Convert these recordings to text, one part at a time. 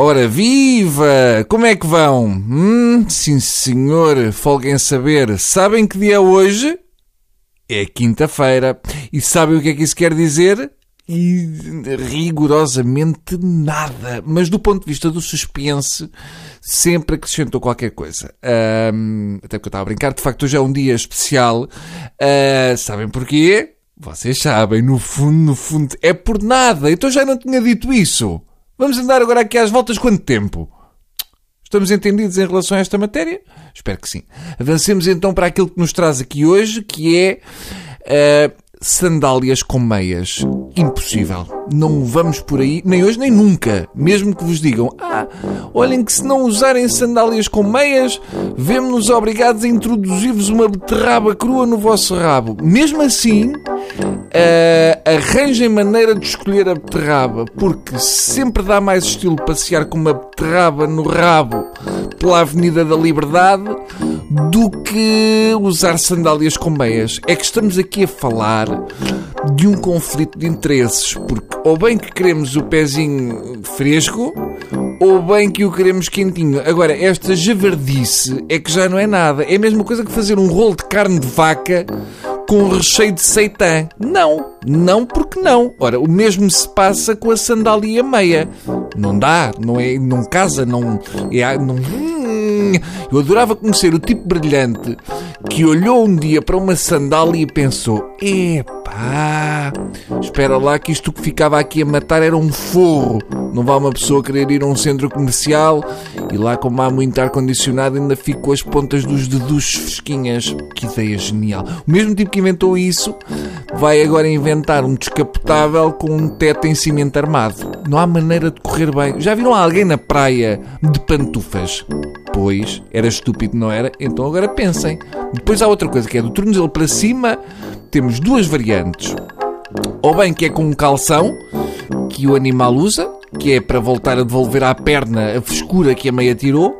Ora, viva! Como é que vão? Hum, sim senhor, folguem saber. Sabem que dia é hoje? É quinta-feira. E sabem o que é que isso quer dizer? E rigorosamente nada. Mas do ponto de vista do suspense, sempre acrescentou qualquer coisa. Ahm, até porque eu estava a brincar, de facto hoje é um dia especial. Ah, sabem porquê? Vocês sabem, no fundo, no fundo, é por nada. Então já não tinha dito isso. Vamos andar agora aqui às voltas quanto tempo? Estamos entendidos em relação a esta matéria? Espero que sim. Avancemos então para aquilo que nos traz aqui hoje, que é uh, sandálias com meias. Impossível. Não vamos por aí, nem hoje nem nunca. Mesmo que vos digam, ah, olhem que se não usarem sandálias com meias, vemos-nos obrigados a introduzir-vos uma beterraba crua no vosso rabo. Mesmo assim, Uh, arranjem maneira de escolher a beterraba, porque sempre dá mais estilo passear com uma beterraba no rabo pela Avenida da Liberdade do que usar sandálias com meias. É que estamos aqui a falar de um conflito de interesses, porque ou bem que queremos o pezinho fresco, ou bem que o queremos quentinho. Agora, esta javardice é que já não é nada. É a mesma coisa que fazer um rolo de carne de vaca com recheio de seitã. Não, não porque não. Ora, o mesmo se passa com a sandália meia. Não dá, não é, não casa, não é, não hum, eu adorava conhecer o tipo brilhante que olhou um dia para uma sandália e pensou: epá, espera lá que isto que ficava aqui a matar era um forro. Não vai uma pessoa querer ir a um centro comercial e lá, como há muito ar-condicionado, ainda fico com as pontas dos dedos fresquinhas. Que ideia genial. O mesmo tipo que inventou isso vai agora inventar um descapotável com um teto em cimento armado. Não há maneira de correr bem. Já viram alguém na praia de pantufas? Pois, era estúpido, não era? Então agora pensem. Depois há outra coisa que é do tornozelo para cima, temos duas variantes. Ou bem que é com um calção que o animal usa, que é para voltar a devolver à perna a frescura que a meia tirou,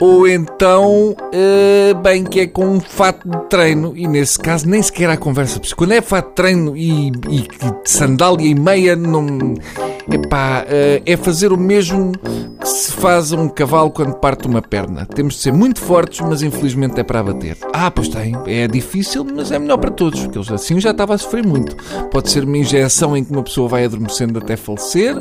ou então, uh, bem, que é com um fato de treino, e nesse caso nem sequer há conversa. Quando é fato de treino e, e sandália e meia, não. Epá, uh, é fazer o mesmo que se faz a um cavalo quando parte uma perna. Temos de ser muito fortes, mas infelizmente é para abater. Ah, pois tem. É difícil, mas é melhor para todos, porque eles assim já estava a sofrer muito. Pode ser uma injeção em que uma pessoa vai adormecendo até falecer,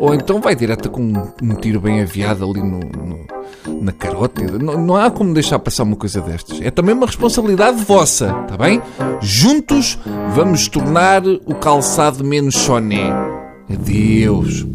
ou então vai direto com um, um tiro bem aviado ali no, no, na carótida. Não, não há como deixar passar uma coisa destas. É também uma responsabilidade vossa, está bem? Juntos vamos tornar o calçado menos choné. Adeus.